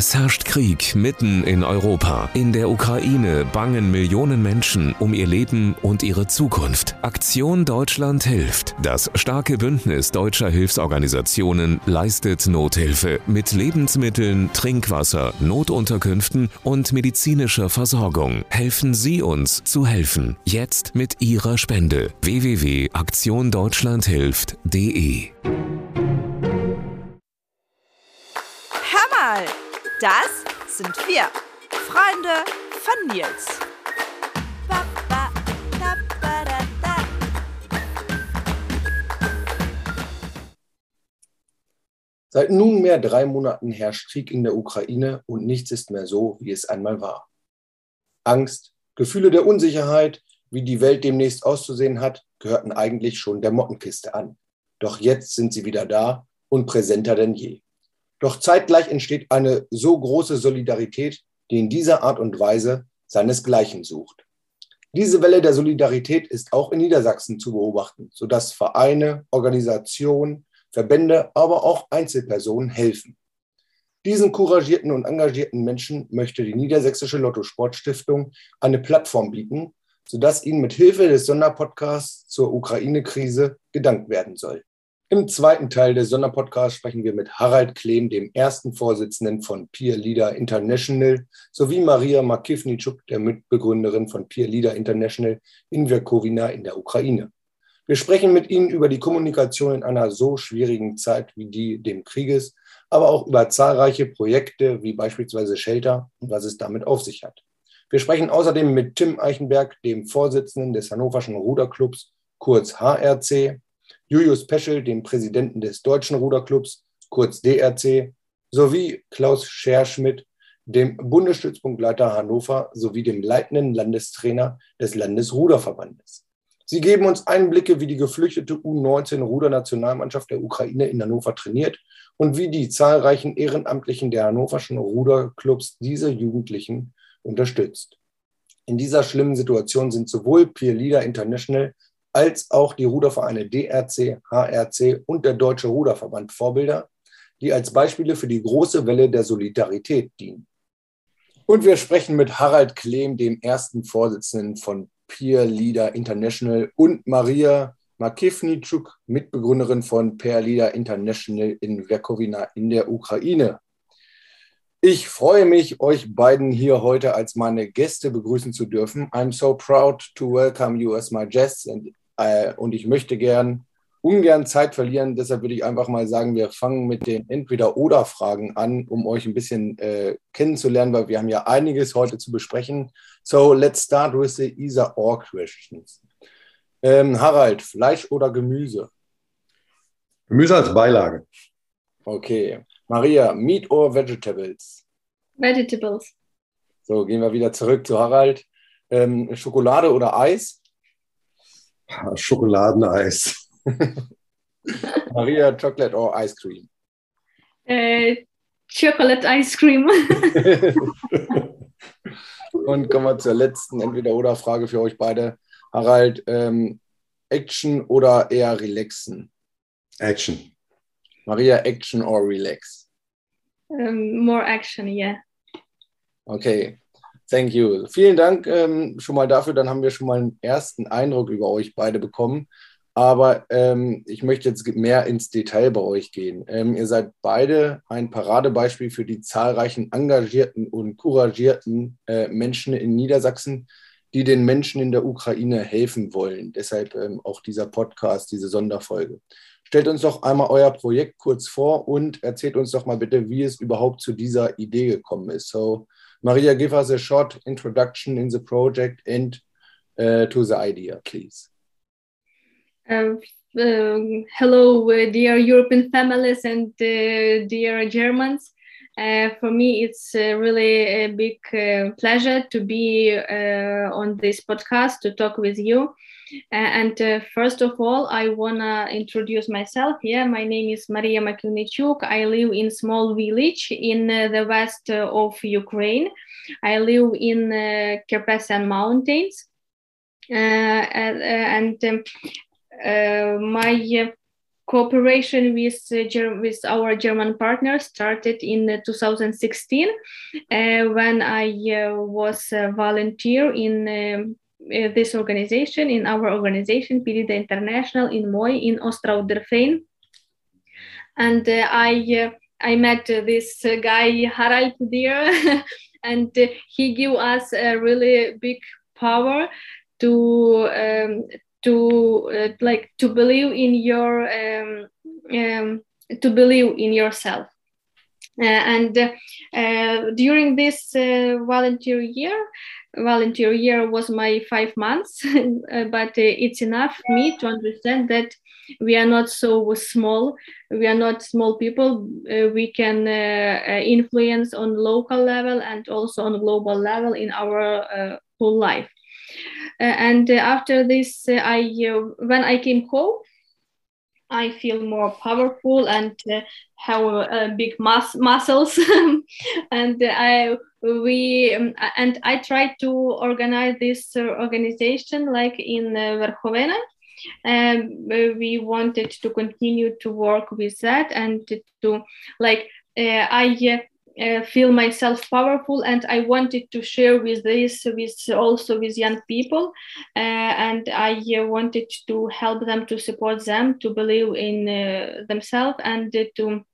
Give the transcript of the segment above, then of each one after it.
Es herrscht Krieg mitten in Europa. In der Ukraine bangen Millionen Menschen um ihr Leben und ihre Zukunft. Aktion Deutschland hilft. Das starke Bündnis deutscher Hilfsorganisationen leistet Nothilfe mit Lebensmitteln, Trinkwasser, Notunterkünften und medizinischer Versorgung. Helfen Sie uns zu helfen. Jetzt mit Ihrer Spende. www.aktiondeutschlandhilft.de das sind wir, Freunde von Nils. Seit nunmehr drei Monaten herrscht Krieg in der Ukraine und nichts ist mehr so, wie es einmal war. Angst, Gefühle der Unsicherheit, wie die Welt demnächst auszusehen hat, gehörten eigentlich schon der Mottenkiste an. Doch jetzt sind sie wieder da und präsenter denn je. Doch zeitgleich entsteht eine so große Solidarität, die in dieser Art und Weise seinesgleichen sucht. Diese Welle der Solidarität ist auch in Niedersachsen zu beobachten, sodass Vereine, Organisationen, Verbände, aber auch Einzelpersonen helfen. Diesen couragierten und engagierten Menschen möchte die Niedersächsische Lotto Sportstiftung eine Plattform bieten, sodass ihnen mit Hilfe des Sonderpodcasts zur Ukraine-Krise gedankt werden soll. Im zweiten Teil des Sonderpodcasts sprechen wir mit Harald Klehm, dem ersten Vorsitzenden von Peer Leader International, sowie Maria Makivnitschuk, der Mitbegründerin von Peer Leader International in Verkowina in der Ukraine. Wir sprechen mit Ihnen über die Kommunikation in einer so schwierigen Zeit wie die dem Krieges, aber auch über zahlreiche Projekte wie beispielsweise Shelter und was es damit auf sich hat. Wir sprechen außerdem mit Tim Eichenberg, dem Vorsitzenden des Hannoverschen Ruderclubs, kurz HRC, Julius Peschel, dem Präsidenten des Deutschen Ruderclubs, kurz DRC, sowie Klaus Scherschmidt, dem Bundesstützpunktleiter Hannover sowie dem leitenden Landestrainer des Landesruderverbandes. Sie geben uns Einblicke, wie die geflüchtete U19-Rudernationalmannschaft der Ukraine in Hannover trainiert und wie die zahlreichen Ehrenamtlichen der hannoverschen Ruderclubs diese Jugendlichen unterstützt. In dieser schlimmen Situation sind sowohl Peer Leader International als auch die Rudervereine DRC, HRC und der Deutsche Ruderverband Vorbilder, die als Beispiele für die große Welle der Solidarität dienen. Und wir sprechen mit Harald Klehm, dem ersten Vorsitzenden von Peer Leader International und Maria Makivnitschuk, Mitbegründerin von Peer Leader International in Verkowina in der Ukraine. Ich freue mich, euch beiden hier heute als meine Gäste begrüßen zu dürfen. I'm so proud to welcome you as my guests and, äh, und ich möchte gern ungern Zeit verlieren. Deshalb würde ich einfach mal sagen, wir fangen mit den Entweder-Oder-Fragen an, um euch ein bisschen äh, kennenzulernen, weil wir haben ja einiges heute zu besprechen. So let's start with the either-or questions. Ähm, Harald, Fleisch oder Gemüse? Gemüse als Beilage. Okay. Maria, Meat or Vegetables? Vegetables. So, gehen wir wieder zurück zu Harald. Ähm, Schokolade oder Eis? Schokoladeneis. Maria, Chocolate or Ice Cream? Uh, chocolate ice cream. Und kommen wir zur letzten Entweder-Oder-Frage für euch beide. Harald, ähm, Action oder eher relaxen? Action. Maria, Action or relax? um, more action, yeah. Okay, thank you. Vielen Dank ähm, schon mal dafür. Dann haben wir schon mal einen ersten Eindruck über euch beide bekommen. Aber ähm, ich möchte jetzt mehr ins Detail bei euch gehen. Ähm, ihr seid beide ein Paradebeispiel für die zahlreichen engagierten und couragierten äh, Menschen in Niedersachsen, die den Menschen in der Ukraine helfen wollen. Deshalb ähm, auch dieser Podcast, diese Sonderfolge. Stellt uns doch einmal euer Projekt kurz vor und erzählt uns doch mal bitte, wie es überhaupt zu dieser Idee gekommen ist. So, Maria, give us a short introduction in the project and uh, to the idea, please. Uh, um, hello, uh, dear European families and uh, dear Germans. Uh, for me, it's uh, really a big uh, pleasure to be uh, on this podcast to talk with you. And first of all, I wanna introduce myself. Yeah, my name is Maria Makilnichuk. I live in small village in the west of Ukraine. I live in uh, Mountains, and, um, my cooperation with uh, with our German partners started in uh, 2016 uh, when I uh, was a volunteer in um, this organization, in our organization, PIRIDA International in Moi in Ostrauderfein. And I I met this guy Harald there, and he gave us a really big power to um, to uh, like to believe in your um, um, to believe in yourself. Uh, and uh, during this uh, volunteer year volunteer year was my five months uh, but uh, it's enough me to understand that we are not so small. We are not small people. We can influence on local level and also on global level in our whole life and uh, after this, uh, I when I came home, I feel more powerful and uh, have uh, big mus- muscles. and I we um, and I tried to organize this uh, organization like in uh, Verkhovena. Um, we wanted to continue to work with that and to like I uh, feel myself powerful and i wanted to share with this with also with young people uh, and i uh, wanted to help them to support them to believe in uh, themselves and to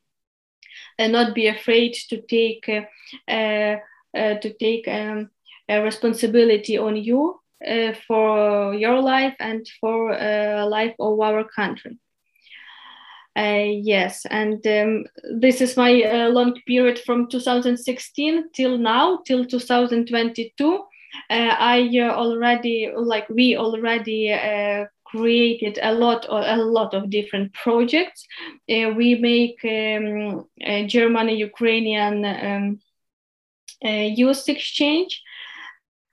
not be afraid to take to take um, a responsibility on you for your life and for life of our country uh, yes, and um, this is my uh, long period from 2016 till now, till 2022. Uh, I uh, already, like we already uh, created a lot, a lot of different projects. Uh, we make um, German-Ukrainian um, youth exchange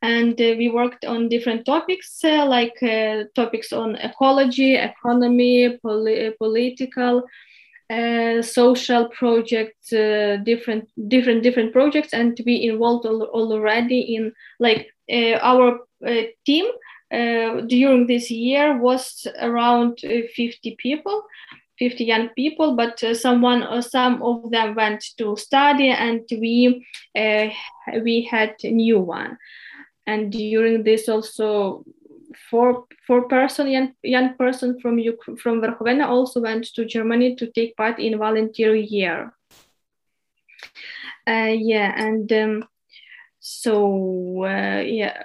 and uh, we worked on different topics uh, like uh, topics on ecology economy poli- political uh, social projects uh, different different different projects. And we involved al- already in like uh, our team during this year was around 50 people 50 young people. But someone or some of them went to study and we we had a new one and during this also four four person young, young person from from Verkhovena also went to Germany to take part in volunteer year. Uh, yeah, and um, so uh, yeah.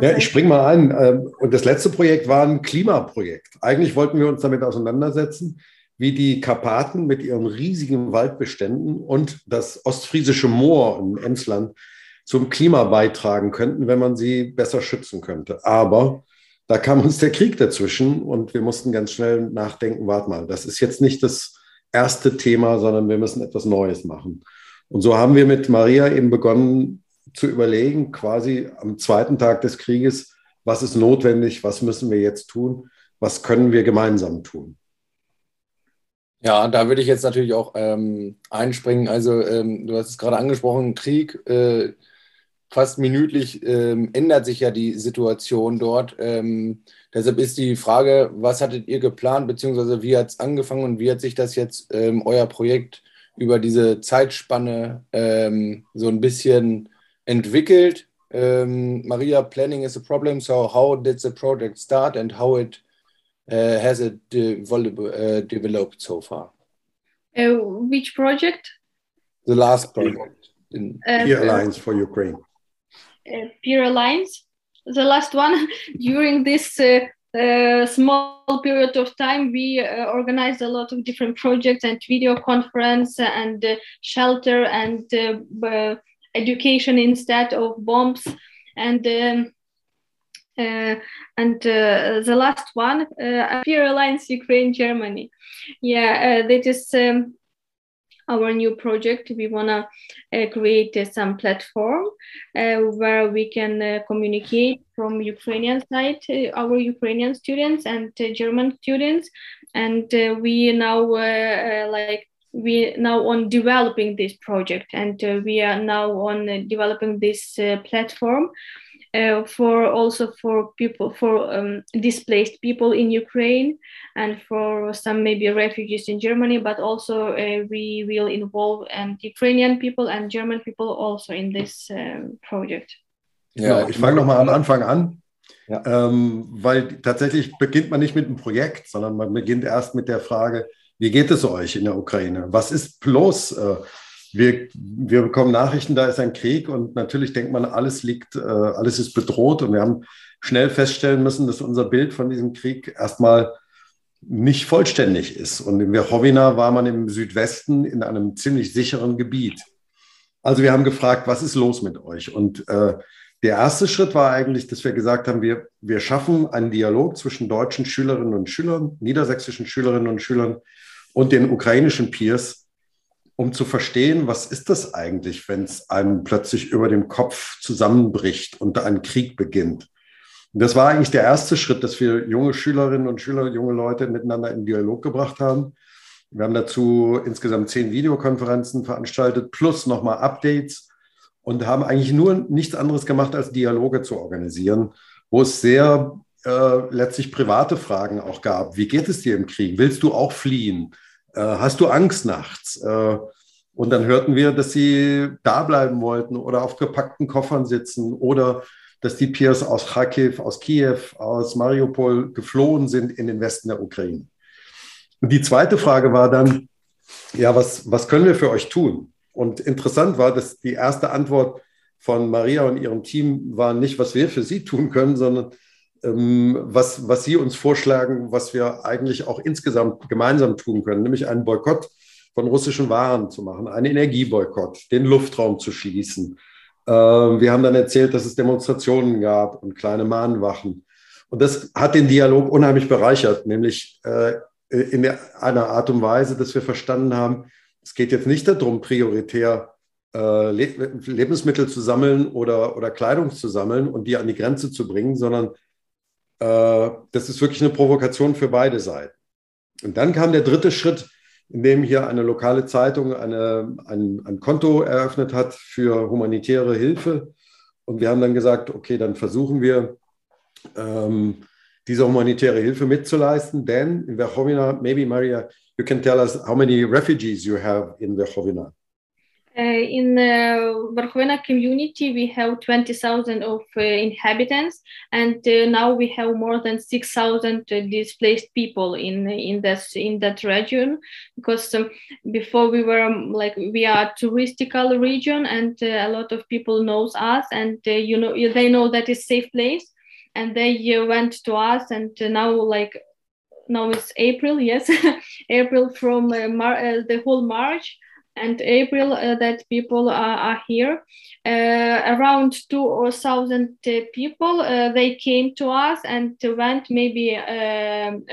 Ja, ich spring mal ein. Ähm, und das letzte Projekt war ein Klimaprojekt. Eigentlich wollten wir uns damit auseinandersetzen, wie die Karpaten mit ihren riesigen Waldbeständen und das ostfriesische Moor im Emsland zum Klima beitragen könnten, wenn man sie besser schützen könnte. Aber da kam uns der Krieg dazwischen und wir mussten ganz schnell nachdenken, warte mal, das ist jetzt nicht das erste Thema, sondern wir müssen etwas Neues machen. Und so haben wir mit Maria eben begonnen zu überlegen, quasi am zweiten Tag des Krieges, was ist notwendig, was müssen wir jetzt tun, was können wir gemeinsam tun. Ja, da würde ich jetzt natürlich auch ähm, einspringen. Also ähm, du hast es gerade angesprochen, Krieg. Äh, fast minütlich ähm, ändert sich ja die Situation dort. Ähm, deshalb ist die Frage, was hattet ihr geplant, beziehungsweise wie hat es angefangen und wie hat sich das jetzt ähm, euer Projekt über diese Zeitspanne ähm, so ein bisschen entwickelt? Ähm, Maria, planning is a problem, so how did the project start and how it uh, has it develop, uh, developed so far? Uh, which project? The last project. In uh, Alliance for Ukraine. Uh, peer alliance. The last one during this uh, uh, small period of time, we uh, organized a lot of different projects and video conference and uh, shelter and uh, education instead of bombs. And um, and the last one, Peer Alliance Ukraine Germany. Yeah, that is um, our new project. We want to uh, create uh, some platform uh, where we can uh, communicate from ukrainian side uh, our ukrainian students and uh, german students. And we now like we now on developing this project. And we are now on developing this platform uh, for also for people for um, displaced people in Ukraine and for some maybe refugees in Germany, but also uh, we will involve um, Ukrainian people and German people also in this um, project. Ja, ich fange nochmal am Anfang an. Ja. Ähm, weil tatsächlich beginnt man nicht mit einem Projekt, sondern man beginnt erst mit der Frage, wie geht es euch in der Ukraine? Was ist bloß? Äh, wir, wir bekommen Nachrichten, da ist ein Krieg und natürlich denkt man, alles liegt, äh, alles ist bedroht und wir haben schnell feststellen müssen, dass unser Bild von diesem Krieg erstmal nicht vollständig ist. Und in Verhovina war man im Südwesten in einem ziemlich sicheren Gebiet. Also wir haben gefragt, was ist los mit euch? Und äh, der erste Schritt war eigentlich, dass wir gesagt haben, wir, wir schaffen einen Dialog zwischen deutschen Schülerinnen und Schülern, niedersächsischen Schülerinnen und Schülern und den ukrainischen Peers, um zu verstehen, was ist das eigentlich, wenn es einem plötzlich über dem Kopf zusammenbricht und ein Krieg beginnt. Und das war eigentlich der erste Schritt, dass wir junge Schülerinnen und Schüler, junge Leute miteinander in Dialog gebracht haben. Wir haben dazu insgesamt zehn Videokonferenzen veranstaltet, plus nochmal Updates und haben eigentlich nur nichts anderes gemacht, als Dialoge zu organisieren, wo es sehr äh, letztlich private Fragen auch gab. Wie geht es dir im Krieg? Willst du auch fliehen? Äh, hast du Angst nachts? Äh, und dann hörten wir, dass sie da bleiben wollten oder auf gepackten Koffern sitzen oder dass die Peers aus Kharkiv, aus Kiew, aus Mariupol geflohen sind in den Westen der Ukraine. Und die zweite Frage war dann, ja, was, was können wir für euch tun? Und interessant war, dass die erste Antwort von Maria und ihrem Team war nicht, was wir für sie tun können, sondern was, was sie uns vorschlagen, was wir eigentlich auch insgesamt gemeinsam tun können, nämlich einen Boykott von russischen Waren zu machen, einen Energieboykott, den Luftraum zu schließen. Äh, wir haben dann erzählt, dass es Demonstrationen gab und kleine Mahnwachen. Und das hat den Dialog unheimlich bereichert, nämlich äh, in einer Art und Weise, dass wir verstanden haben, es geht jetzt nicht darum, prioritär äh, Le Lebensmittel zu sammeln oder, oder Kleidung zu sammeln und die an die Grenze zu bringen, sondern äh, das ist wirklich eine Provokation für beide Seiten. Und dann kam der dritte Schritt, in dem hier eine lokale Zeitung eine, ein, ein Konto eröffnet hat für humanitäre Hilfe. Und wir haben dann gesagt, okay, dann versuchen wir, ähm, diese humanitäre Hilfe mitzuleisten, denn in Verchovina, maybe Maria, you can tell us how many refugees you have in Verkhovina. Uh, in the Verkhovina community, we have 20,000 of uh, inhabitants, and uh, now we have more than 6,000 uh, displaced people in in that in that region. Because um, before we were um, like we are a touristical region, and uh, a lot of people knows us, and uh, you know they know that it's safe place, and they went to us, and now like now it's April, yes, April from uh, Mar- uh, the whole March and April uh, that people are, are here. Uh, around two or thousand uh, people uh, they came to us and went maybe um,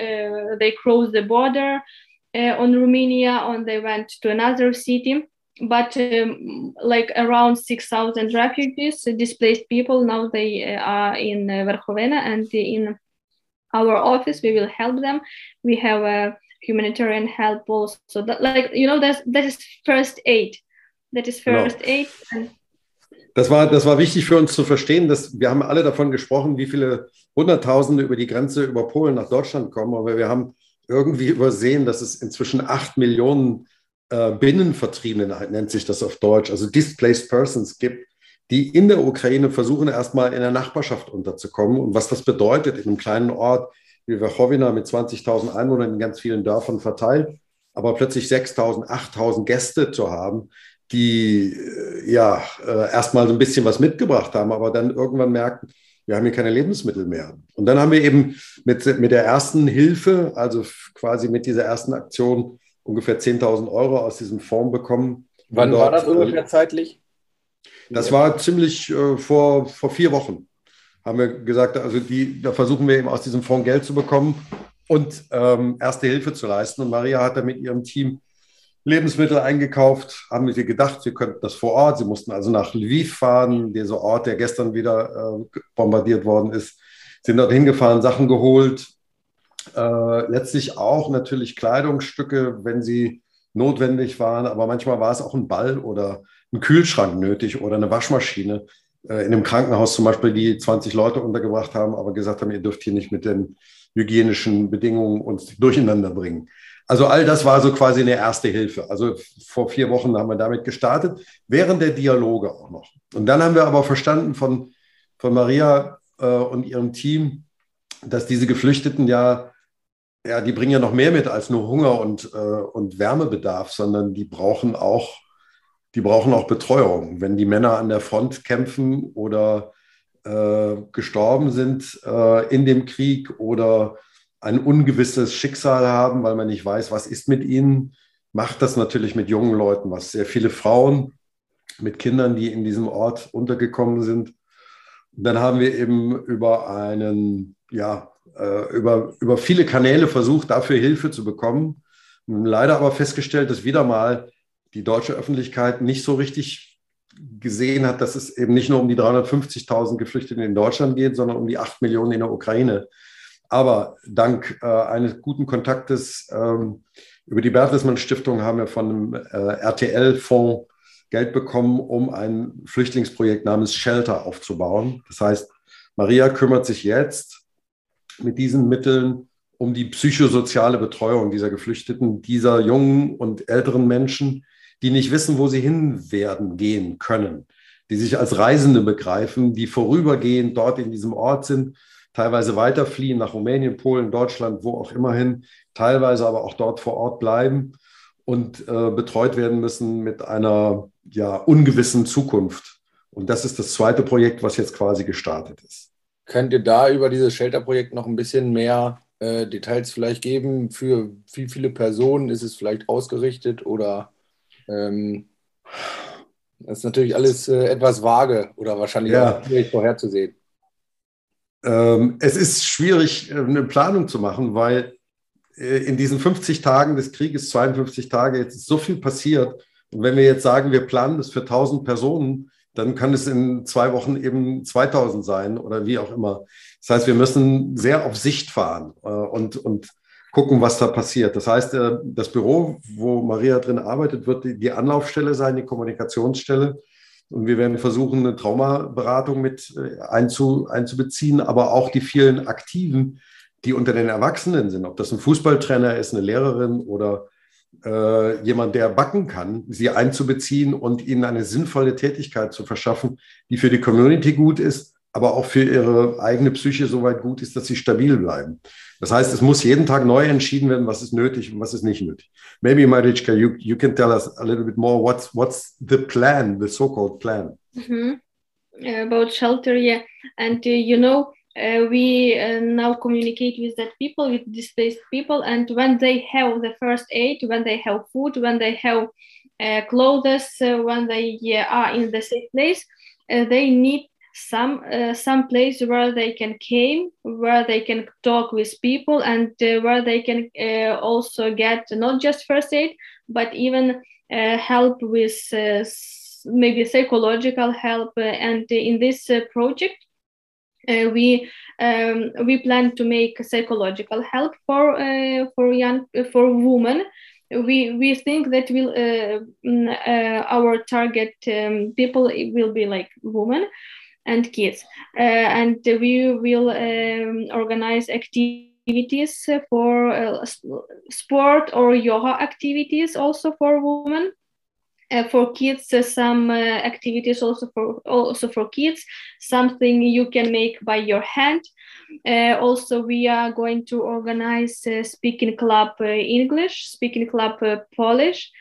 they crossed the border on Romania and they went to another city. But um, like around 6,000 refugees, displaced people, now they are in Verkhovena and in our office we will help them we have a humanitarian help also that like you know that's that is first aid that is genau. first genau. aid das war, das war wichtig für uns zu verstehen, dass wir haben alle davon gesprochen, wie viele Hunderttausende über die Grenze über Polen nach Deutschland kommen, aber wir haben irgendwie übersehen, dass es inzwischen acht Millionen äh, Binnenvertriebene, nennt sich das auf Deutsch, also Displaced Persons gibt, die in der Ukraine versuchen, erstmal in der Nachbarschaft unterzukommen. Und was das bedeutet in einem kleinen Ort wie Wachowina mit 20.000 Einwohnern in ganz vielen Dörfern verteilt, aber plötzlich 6.000, 8.000 Gäste zu haben, die äh, ja äh, erstmal so ein bisschen was mitgebracht haben, aber dann irgendwann merken, wir haben hier keine Lebensmittel mehr. Und dann haben wir eben mit, mit der ersten Hilfe, also quasi mit dieser ersten Aktion, ungefähr 10.000 Euro aus diesem Fonds bekommen. Wann dort, war das ungefähr zeitlich? Das war ziemlich äh, vor, vor vier Wochen. Haben wir gesagt, also die, da versuchen wir eben aus diesem Fonds Geld zu bekommen und ähm, erste Hilfe zu leisten. Und Maria hat da mit ihrem Team Lebensmittel eingekauft, haben wir gedacht, wir könnten das vor Ort. Sie mussten also nach Lviv fahren, dieser Ort, der gestern wieder äh, bombardiert worden ist. Sind dort hingefahren, Sachen geholt. Äh, letztlich auch natürlich Kleidungsstücke, wenn sie notwendig waren. Aber manchmal war es auch ein Ball oder ein Kühlschrank nötig oder eine Waschmaschine. Äh, in einem Krankenhaus zum Beispiel, die 20 Leute untergebracht haben, aber gesagt haben, ihr dürft hier nicht mit den hygienischen Bedingungen uns durcheinander bringen. Also all das war so quasi eine erste Hilfe. Also vor vier Wochen haben wir damit gestartet, während der Dialoge auch noch. Und dann haben wir aber verstanden von, von Maria äh, und ihrem Team, dass diese Geflüchteten ja, ja, die bringen ja noch mehr mit als nur Hunger und, äh, und Wärmebedarf, sondern die brauchen auch, die brauchen auch Betreuung. Wenn die Männer an der Front kämpfen oder äh, gestorben sind äh, in dem Krieg oder ein ungewisses Schicksal haben, weil man nicht weiß, was ist mit ihnen, macht das natürlich mit jungen Leuten was. Sehr viele Frauen mit Kindern, die in diesem Ort untergekommen sind. dann haben wir eben über einen, ja, äh, über, über viele Kanäle versucht, dafür Hilfe zu bekommen. Leider aber festgestellt, dass wieder mal die deutsche Öffentlichkeit nicht so richtig gesehen hat, dass es eben nicht nur um die 350.000 Geflüchteten in Deutschland geht, sondern um die 8 Millionen in der Ukraine. Aber dank äh, eines guten Kontaktes ähm, über die Bertelsmann Stiftung haben wir von einem äh, RTL-Fonds Geld bekommen, um ein Flüchtlingsprojekt namens Shelter aufzubauen. Das heißt, Maria kümmert sich jetzt mit diesen Mitteln um die psychosoziale Betreuung dieser Geflüchteten, dieser jungen und älteren Menschen, die nicht wissen, wo sie hin werden, gehen können, die sich als Reisende begreifen, die vorübergehend dort in diesem Ort sind teilweise weiterfliehen nach Rumänien, Polen, Deutschland, wo auch immer hin, teilweise aber auch dort vor Ort bleiben und äh, betreut werden müssen mit einer ja, ungewissen Zukunft. Und das ist das zweite Projekt, was jetzt quasi gestartet ist. Könnt ihr da über dieses Shelter-Projekt noch ein bisschen mehr äh, Details vielleicht geben? Für wie viele Personen ist es vielleicht ausgerichtet oder ähm, das ist natürlich alles äh, etwas vage oder wahrscheinlich ja. schwierig vorherzusehen. Ähm, es ist schwierig, äh, eine Planung zu machen, weil äh, in diesen 50 Tagen des Krieges, 52 Tage, jetzt ist so viel passiert. Und wenn wir jetzt sagen, wir planen das für 1000 Personen, dann kann es in zwei Wochen eben 2000 sein oder wie auch immer. Das heißt, wir müssen sehr auf Sicht fahren äh, und, und gucken, was da passiert. Das heißt, das Büro, wo Maria drin arbeitet, wird die Anlaufstelle sein, die Kommunikationsstelle. Und wir werden versuchen, eine Traumaberatung mit äh, einzu, einzubeziehen, aber auch die vielen Aktiven, die unter den Erwachsenen sind, ob das ein Fußballtrainer ist, eine Lehrerin oder äh, jemand, der backen kann, sie einzubeziehen und ihnen eine sinnvolle Tätigkeit zu verschaffen, die für die Community gut ist, aber auch für ihre eigene Psyche so weit gut ist, dass sie stabil bleiben. Das heißt, es muss jeden Tag neu entschieden werden, was ist nötig und was ist nicht nötig. Maybe, Marichka, you, you can tell us a little bit more what's, what's the plan, the so-called plan. Mm -hmm. about shelter, yeah. And uh, you know, uh, we uh, now communicate with that people, with displaced people, and when they have the first aid, when they have food, when they have uh, clothes, uh, when they are in the safe place, uh, they need some uh, some place where they can came where they can talk with people and uh, where they can uh, also get not just first aid but even uh, help with uh, maybe psychological help uh, and in this project we um, we plan to make psychological help for for young for women we we think that will mm, our target um, people will be like women and kids. Uh, and we will um, organize activities for uh, sport or yoga activities also for women. Uh, for kids uh, some uh, activities also for also for kids something you can make by your hand. Uh, also we are going to organize speaking club english speaking club polish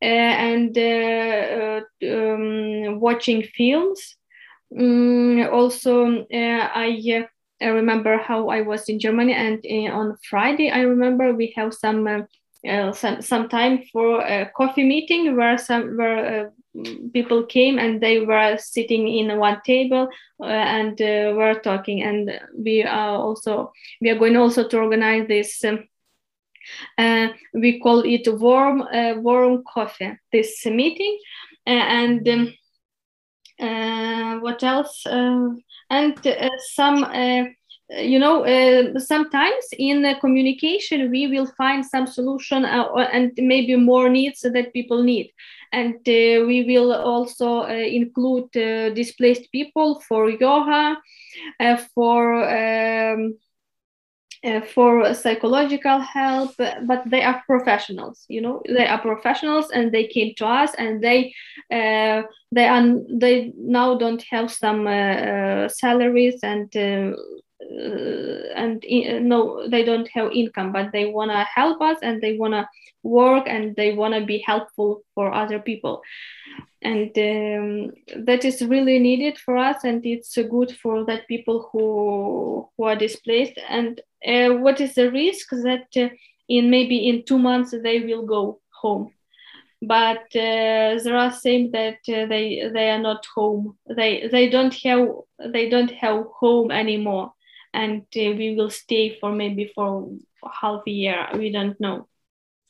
and um, watching films. Mm, also, uh, I uh, remember how I was in Germany, and uh, on Friday, I remember we have some uh, some some time for a coffee meeting where some where uh, people came and they were sitting in one table uh, and were talking. And we are also we are going also to organize this. Um, we call it warm warm coffee. This meeting, and. Um, uh, what else? Uh, and uh, some you know, uh, sometimes in the communication we will find some solution uh, and maybe more needs that people need, and uh, we will also uh, include uh, displaced people for yoga, for. Um, for psychological help but they are professionals you know they are professionals and they came to us and they they are they now don't have some salaries and uh, uh, and no they don't have income but they want to help us and they want to work and they want to be helpful for other people. And um, that is really needed for us and it's good for that people who who are displaced. And uh, what is the risk that uh, in maybe in two months they will go home? But uh, there are saying that uh, they they are not home. They they don't have they don't have home anymore and uh, we will stay for maybe for half a year we don't know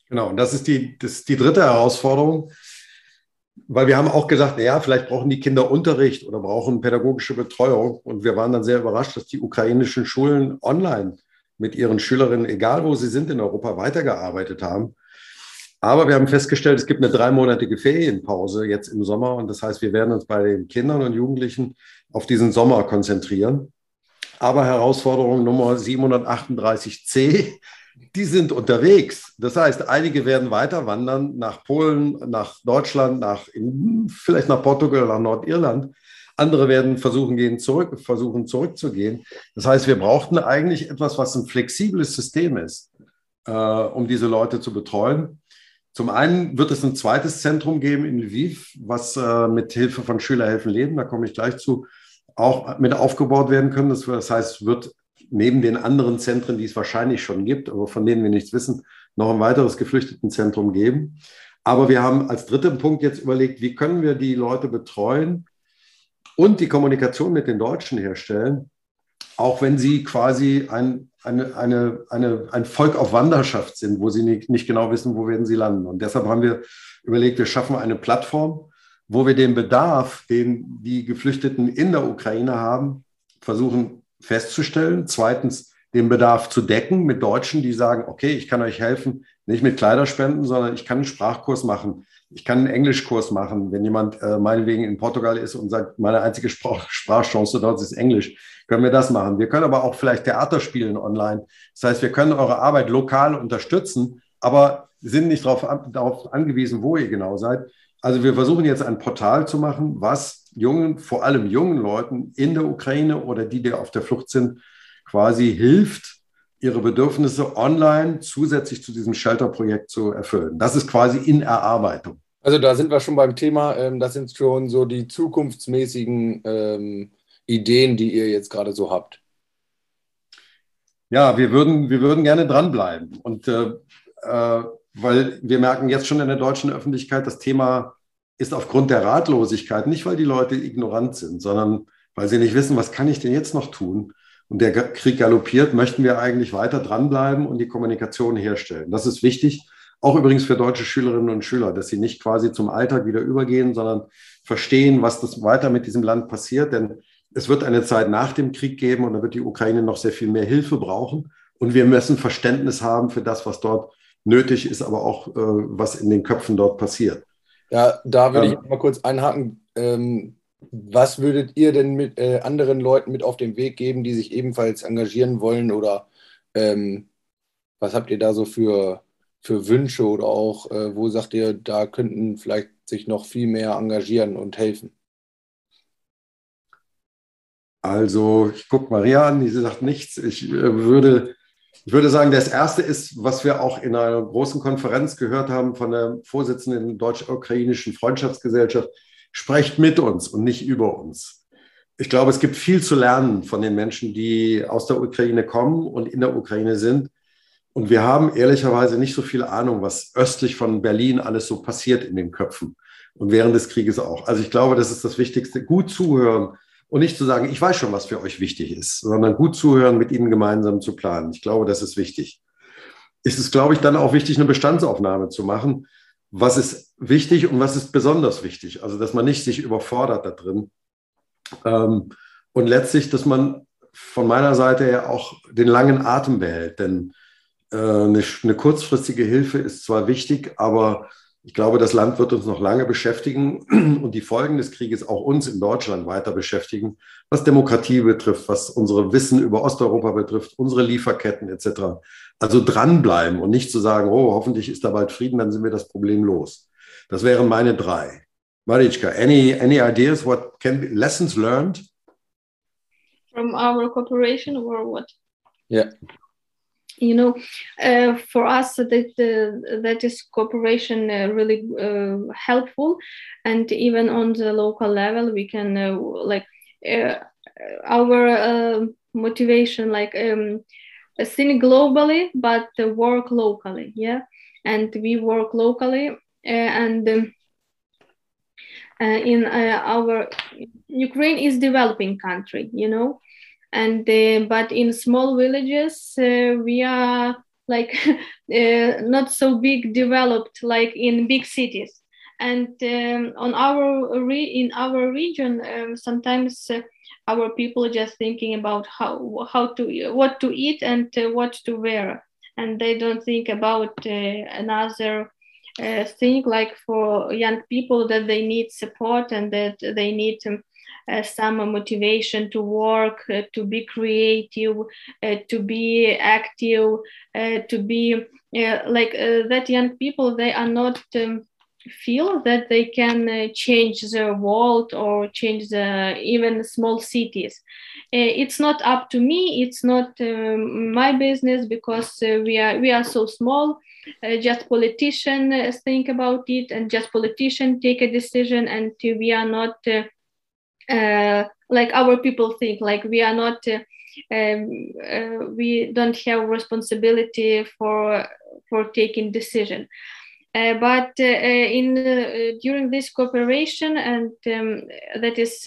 genau und das ist die das ist die dritte herausforderung weil wir haben auch gesagt, ja, vielleicht brauchen die Kinder Unterricht oder brauchen pädagogische Betreuung. Und wir waren dann sehr überrascht, dass die ukrainischen Schulen online mit ihren Schülerinnen, egal wo sie sind in Europa, weitergearbeitet haben. Aber wir haben festgestellt, es gibt eine dreimonatige Ferienpause jetzt im Sommer. Und das heißt, wir werden uns bei den Kindern und Jugendlichen auf diesen Sommer konzentrieren. Aber Herausforderung Nummer 738c die sind unterwegs. Das heißt, einige werden weiter wandern nach Polen, nach Deutschland, nach vielleicht nach Portugal, nach Nordirland. Andere werden versuchen, gehen zurück, versuchen zurückzugehen. Das heißt, wir brauchten eigentlich etwas, was ein flexibles System ist, äh, um diese Leute zu betreuen. Zum einen wird es ein zweites Zentrum geben in Lviv, was äh, mit Hilfe von Schüler helfen Leben, da komme ich gleich zu, auch mit aufgebaut werden können. Das, heißt, wird neben den anderen Zentren, die es wahrscheinlich schon gibt, aber von denen wir nichts wissen, noch ein weiteres Geflüchtetenzentrum geben. Aber wir haben als dritten Punkt jetzt überlegt, wie können wir die Leute betreuen und die Kommunikation mit den Deutschen herstellen, auch wenn sie quasi ein, eine, eine, eine, ein Volk auf Wanderschaft sind, wo sie nicht, nicht genau wissen, wo werden sie landen. Und deshalb haben wir überlegt, wir schaffen eine Plattform, wo wir den Bedarf, den die Geflüchteten in der Ukraine haben, versuchen festzustellen. Zweitens, den Bedarf zu decken mit Deutschen, die sagen, okay, ich kann euch helfen, nicht mit Kleiderspenden, sondern ich kann einen Sprachkurs machen. Ich kann einen Englischkurs machen. Wenn jemand äh, meinetwegen in Portugal ist und sagt, meine einzige Sprach Sprachchance dort ist Englisch, können wir das machen. Wir können aber auch vielleicht Theater spielen online. Das heißt, wir können eure Arbeit lokal unterstützen, aber sind nicht darauf, darauf angewiesen, wo ihr genau seid. Also wir versuchen jetzt ein Portal zu machen, was jungen, vor allem jungen Leuten in der Ukraine oder die, die auf der Flucht sind, quasi hilft, ihre Bedürfnisse online zusätzlich zu diesem Shelter-Projekt zu erfüllen. Das ist quasi in Erarbeitung. Also da sind wir schon beim Thema, ähm, das sind schon so die zukunftsmäßigen ähm, Ideen, die ihr jetzt gerade so habt. Ja, wir würden, wir würden gerne dranbleiben. Und äh, äh, weil wir merken jetzt schon in der deutschen Öffentlichkeit, das Thema ist aufgrund der Ratlosigkeit, nicht weil die Leute ignorant sind, sondern weil sie nicht wissen, was kann ich denn jetzt noch tun? Und der Krieg galoppiert, möchten wir eigentlich weiter dranbleiben und die Kommunikation herstellen. Das ist wichtig, auch übrigens für deutsche Schülerinnen und Schüler, dass sie nicht quasi zum Alltag wieder übergehen, sondern verstehen, was das weiter mit diesem Land passiert. Denn es wird eine Zeit nach dem Krieg geben und da wird die Ukraine noch sehr viel mehr Hilfe brauchen. Und wir müssen Verständnis haben für das, was dort nötig ist, aber auch äh, was in den Köpfen dort passiert. Ja, da würde ich mal kurz einhaken. Ähm, was würdet ihr denn mit äh, anderen Leuten mit auf den Weg geben, die sich ebenfalls engagieren wollen? Oder ähm, was habt ihr da so für, für Wünsche oder auch, äh, wo sagt ihr, da könnten vielleicht sich noch viel mehr engagieren und helfen? Also, ich gucke Maria an, die sagt nichts. Ich äh, würde ich würde sagen, das erste ist, was wir auch in einer großen Konferenz gehört haben von der Vorsitzenden der Deutsch-Ukrainischen Freundschaftsgesellschaft. Sprecht mit uns und nicht über uns. Ich glaube, es gibt viel zu lernen von den Menschen, die aus der Ukraine kommen und in der Ukraine sind. Und wir haben ehrlicherweise nicht so viel Ahnung, was östlich von Berlin alles so passiert in den Köpfen und während des Krieges auch. Also ich glaube, das ist das Wichtigste. Gut zuhören, und nicht zu sagen, ich weiß schon, was für euch wichtig ist, sondern gut zuhören, mit ihnen gemeinsam zu planen. Ich glaube, das ist wichtig. Ist es, glaube ich, dann auch wichtig, eine Bestandsaufnahme zu machen. Was ist wichtig und was ist besonders wichtig? Also, dass man nicht sich überfordert da drin. Ähm, und letztlich, dass man von meiner Seite her auch den langen Atem behält. Denn äh, eine kurzfristige Hilfe ist zwar wichtig, aber ich glaube, das Land wird uns noch lange beschäftigen und die Folgen des Krieges auch uns in Deutschland weiter beschäftigen, was Demokratie betrifft, was unsere Wissen über Osteuropa betrifft, unsere Lieferketten etc. Also dranbleiben und nicht zu sagen, oh, hoffentlich ist da bald Frieden, dann sind wir das Problem los. Das wären meine drei. Marichka, any, any ideas what can be lessons learned? From our cooperation or what? Yeah. You know uh, for us that uh, that is cooperation uh, really uh, helpful. And even on the local level we can uh, like uh, our motivation like um, think globally but work locally yeah? And we work locally and um, in our ukraine is developing country you know and uh, but in small villages uh, we are like uh, not so big developed like in big cities. And um, on our re- in our region um, sometimes uh, our people just thinking about how how to what to eat and uh, what to wear. And they don't think about uh, another thing like for young people that they need support and that they need um, uh, some motivation to work, uh, to be creative, uh, to be active, to be like that young people, they are not um, feel that they can uh, change the world or change the even small cities. Uh, it's not up to me it's not um, my business because uh, we are we are so small. Just politicians think about it and just politicians take a decision and we are not uh, like our people think like we are not uh, um, uh, we don't have responsibility for for taking decision. Uh, but uh, in during this cooperation and um, that is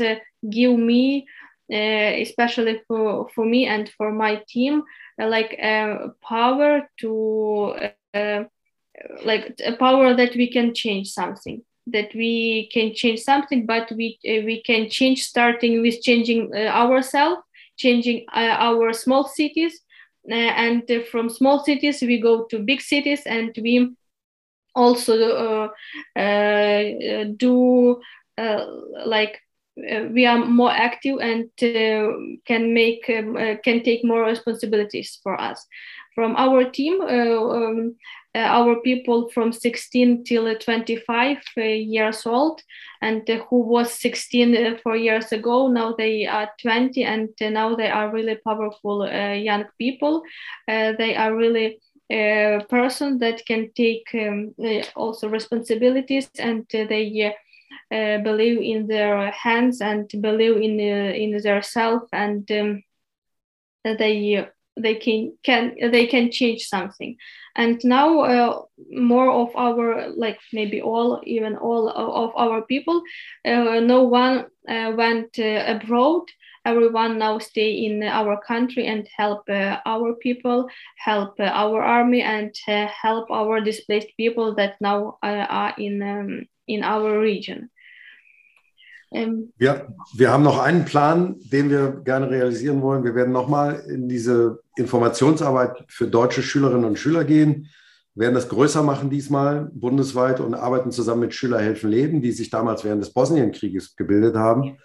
give me especially for for me and for my team like power to like a power that we can change something that we can change something but we uh, we can change starting with changing uh, ourselves changing uh, our small cities. Uh, and uh, from small cities we go to big cities and we also uh, do like we are more active and can make um, can take more responsibilities for us. From our team um, our people from 16 till 25 uh, years old and uh, who was 16 four years ago now they are 20 and now they are really powerful young people. They are really a person that can take um, also responsibilities and they uh, believe in their hands and believe in uh, in their self and um, they they can can they can change something. And now uh, more of our like maybe all even all of our people uh, no one uh, went uh, abroad. Everyone now stay in our country and help uh, our people help uh, our army and help our displaced people that now are in um, in our region ähm, wir, wir haben noch einen Plan, den wir gerne realisieren wollen. Wir werden nochmal in diese Informationsarbeit für deutsche Schülerinnen und Schüler gehen, wir werden das größer machen diesmal bundesweit und arbeiten zusammen mit Schüler helfen Leben, die sich damals während des Bosnienkrieges gebildet haben,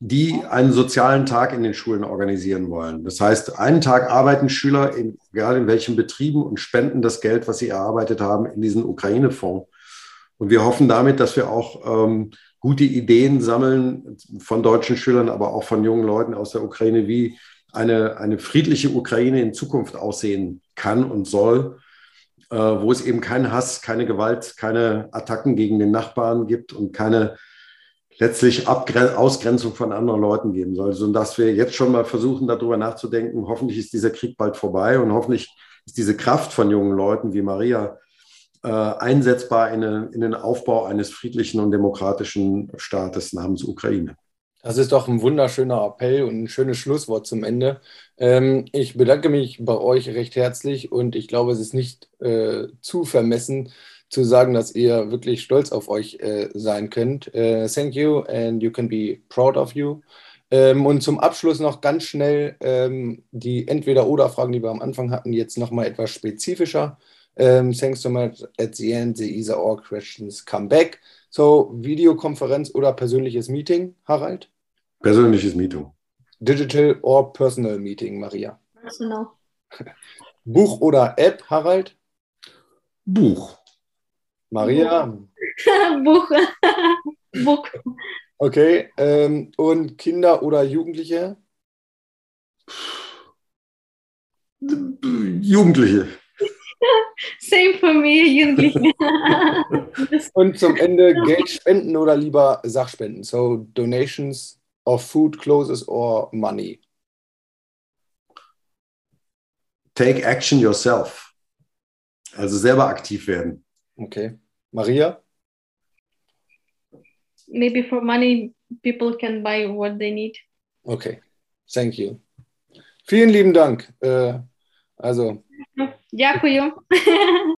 die einen sozialen Tag in den Schulen organisieren wollen. Das heißt, einen Tag arbeiten Schüler, in, egal in welchen Betrieben, und spenden das Geld, was sie erarbeitet haben, in diesen Ukraine-Fonds. Und wir hoffen damit, dass wir auch ähm, gute Ideen sammeln von deutschen Schülern, aber auch von jungen Leuten aus der Ukraine, wie eine, eine friedliche Ukraine in Zukunft aussehen kann und soll, äh, wo es eben keinen Hass, keine Gewalt, keine Attacken gegen den Nachbarn gibt und keine letztlich Abgren Ausgrenzung von anderen Leuten geben soll. Also, dass wir jetzt schon mal versuchen, darüber nachzudenken, hoffentlich ist dieser Krieg bald vorbei und hoffentlich ist diese Kraft von jungen Leuten wie Maria äh, einsetzbar in, in den Aufbau eines friedlichen und demokratischen Staates namens Ukraine. Das ist doch ein wunderschöner Appell und ein schönes Schlusswort zum Ende. Ähm, ich bedanke mich bei euch recht herzlich und ich glaube, es ist nicht äh, zu vermessen zu sagen, dass ihr wirklich stolz auf euch äh, sein könnt. Uh, thank you and you can be proud of you. Ähm, und zum Abschluss noch ganz schnell ähm, die Entweder-Oder-Fragen, die wir am Anfang hatten, jetzt nochmal etwas spezifischer. Um, thanks so much. At the end, the either or questions come back. So, Videokonferenz oder persönliches Meeting, Harald? Persönliches Meeting. Digital or personal meeting, Maria? Personal. Buch oder App, Harald? Buch. Maria? Buch. Buch. Okay. Ähm, und Kinder oder Jugendliche? Jugendliche. Same for me, Jugendliche. Und zum Ende Geld spenden oder lieber Sachspenden? So donations of food, clothes or money? Take action yourself. Also selber aktiv werden. Okay. Maria? Maybe for money, people can buy what they need. Okay. Thank you. Vielen lieben Dank. Äh, also Дякую.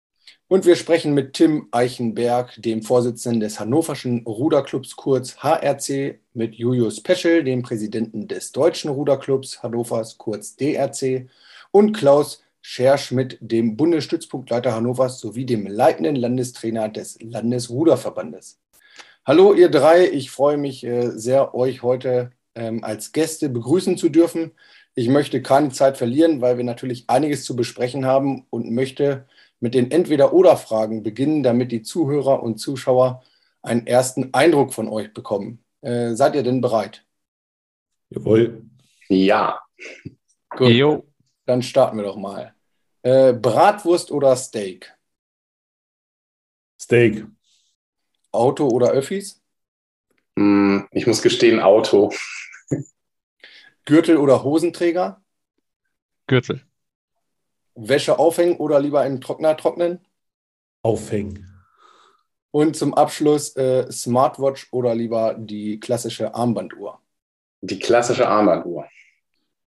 Und wir sprechen mit Tim Eichenberg, dem Vorsitzenden des Hannoverschen Ruderclubs, kurz HRC, mit Julius Peschel, dem Präsidenten des Deutschen Ruderclubs Hannovers, kurz DRC, und Klaus Scherschmidt, dem Bundesstützpunktleiter Hannovers sowie dem leitenden Landestrainer des Landesruderverbandes. Hallo, ihr drei. Ich freue mich äh, sehr, euch heute ähm, als Gäste begrüßen zu dürfen. Ich möchte keine Zeit verlieren, weil wir natürlich einiges zu besprechen haben und möchte mit den Entweder-Oder-Fragen beginnen, damit die Zuhörer und Zuschauer einen ersten Eindruck von euch bekommen. Äh, seid ihr denn bereit? Jawohl. Ja. Gut. Jo. Dann starten wir doch mal. Äh, Bratwurst oder Steak? Steak. Auto oder Öffis? Hm, ich muss gestehen, Auto. Gürtel oder Hosenträger? Gürtel. Wäsche aufhängen oder lieber im Trockner trocknen? Aufhängen. Und zum Abschluss äh, Smartwatch oder lieber die klassische Armbanduhr? Die klassische Armbanduhr.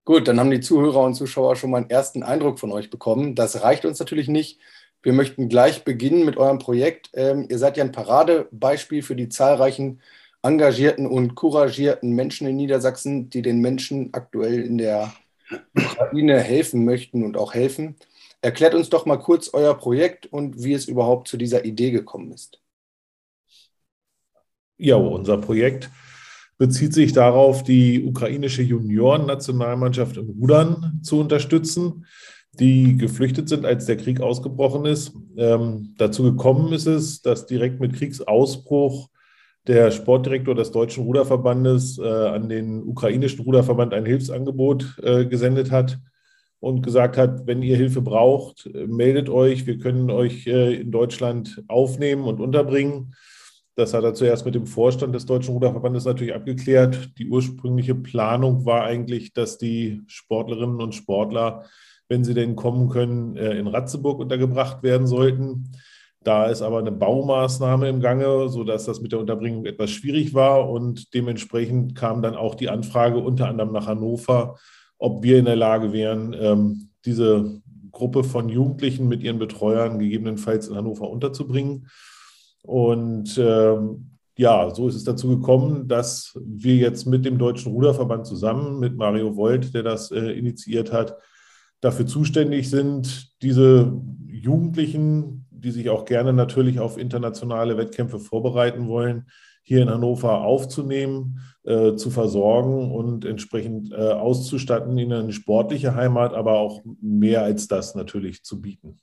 Gut, dann haben die Zuhörer und Zuschauer schon mal einen ersten Eindruck von euch bekommen. Das reicht uns natürlich nicht. Wir möchten gleich beginnen mit eurem Projekt. Ähm, ihr seid ja ein Paradebeispiel für die zahlreichen engagierten und couragierten Menschen in Niedersachsen, die den Menschen aktuell in der Ukraine helfen möchten und auch helfen. Erklärt uns doch mal kurz euer Projekt und wie es überhaupt zu dieser Idee gekommen ist. Ja, unser Projekt bezieht sich darauf, die ukrainische Junioren-Nationalmannschaft im Rudern zu unterstützen, die geflüchtet sind, als der Krieg ausgebrochen ist. Ähm, dazu gekommen ist es, dass direkt mit Kriegsausbruch der Sportdirektor des Deutschen Ruderverbandes äh, an den ukrainischen Ruderverband ein Hilfsangebot äh, gesendet hat und gesagt hat, wenn ihr Hilfe braucht, meldet euch, wir können euch äh, in Deutschland aufnehmen und unterbringen. Das hat er zuerst mit dem Vorstand des Deutschen Ruderverbandes natürlich abgeklärt. Die ursprüngliche Planung war eigentlich, dass die Sportlerinnen und Sportler, wenn sie denn kommen können, äh, in Ratzeburg untergebracht werden sollten. Da ist aber eine Baumaßnahme im Gange, sodass das mit der Unterbringung etwas schwierig war. Und dementsprechend kam dann auch die Anfrage unter anderem nach Hannover, ob wir in der Lage wären, ähm, diese Gruppe von Jugendlichen mit ihren Betreuern gegebenenfalls in Hannover unterzubringen. Und ähm, ja, so ist es dazu gekommen, dass wir jetzt mit dem Deutschen Ruderverband zusammen, mit Mario Volt, der das äh, initiiert hat, dafür zuständig sind, diese Jugendlichen die sich auch gerne natürlich auf internationale Wettkämpfe vorbereiten wollen, hier in Hannover aufzunehmen, äh, zu versorgen und entsprechend äh, auszustatten, ihnen eine sportliche Heimat, aber auch mehr als das natürlich zu bieten.